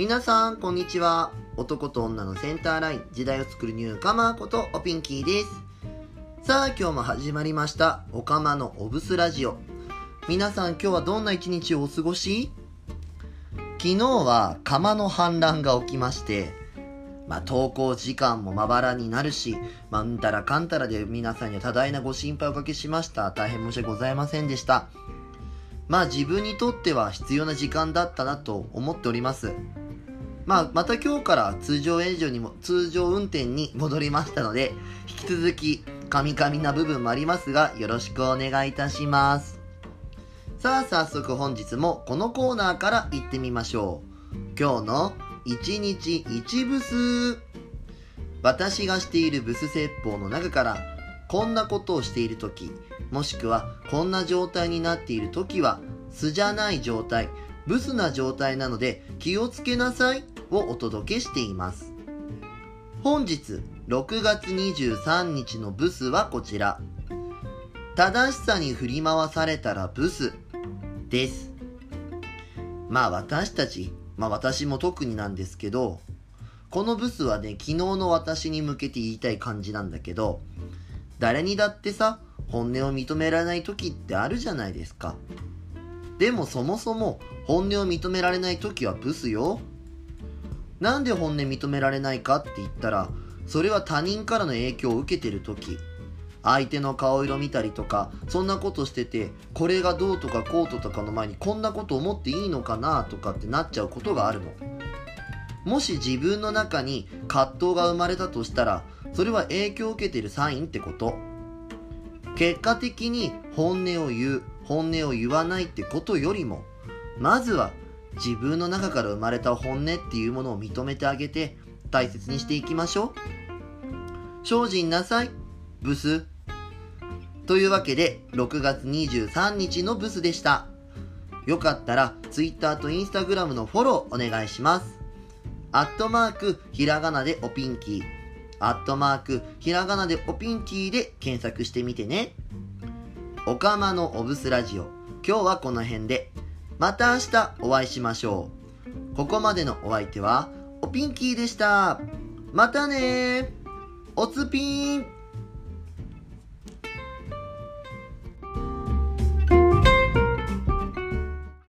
皆さん、こんにちは。男と女のセンターライン、時代を作るニューカマーことおピンキーです。さあ、今日も始まりました。おかまのオブスラジオ。皆さん、今日はどんな一日をお過ごし？昨日は釜の反乱が起きまして、まあ、投稿時間もまばらになるし、まあ、うんたらかんたらで皆さんには多大なご心配をおかけしました。大変申し訳ございませんでした。まあ自分にとっては必要な時間だったなと思っております。まあまた今日から通常営業にも、通常運転に戻りましたので、引き続き、カミカミな部分もありますが、よろしくお願いいたします。さあ早速本日もこのコーナーから行ってみましょう。今日の1日1ブス。私がしているブス説法の中から、こんなことをしているとき、もしくはこんな状態になっているときは、素じゃない状態、ブスな状態なので気をつけなさいをお届けしています。本日6月23日のブスはこちら。正しさに振り回されたらブスです。まあ私たち、まあ私も特になんですけど、このブスはね、昨日の私に向けて言いたい感じなんだけど、誰にだってさ、本音を認められない時ってあるじゃないですか。でもそもそも本音を認められない時はブスよ。なんで本音認められないかって言ったら、それは他人からの影響を受けてる時。相手の顔色見たりとか、そんなことしてて、これがどうとかこうととかの前にこんなこと思っていいのかなとかってなっちゃうことがあるの。もし自分の中に葛藤が生まれたとしたら、それは影響を受けてるサインってこと。結果的に本音を言う、本音を言わないってことよりも、まずは自分の中から生まれた本音っていうものを認めてあげて、大切にしていきましょう。精進なさい、ブス。というわけで、6月23日のブスでした。よかったら、Twitter と Instagram のフォローお願いします。アットマーク、ひらがなでおピンキー。アットマーク、ひらがなでおピンキーで検索してみてね。おかまのオブスラジオ。今日はこの辺で。また明日お会いしましょう。ここまでのお相手は、おピンキーでした。またね。おつぴーん。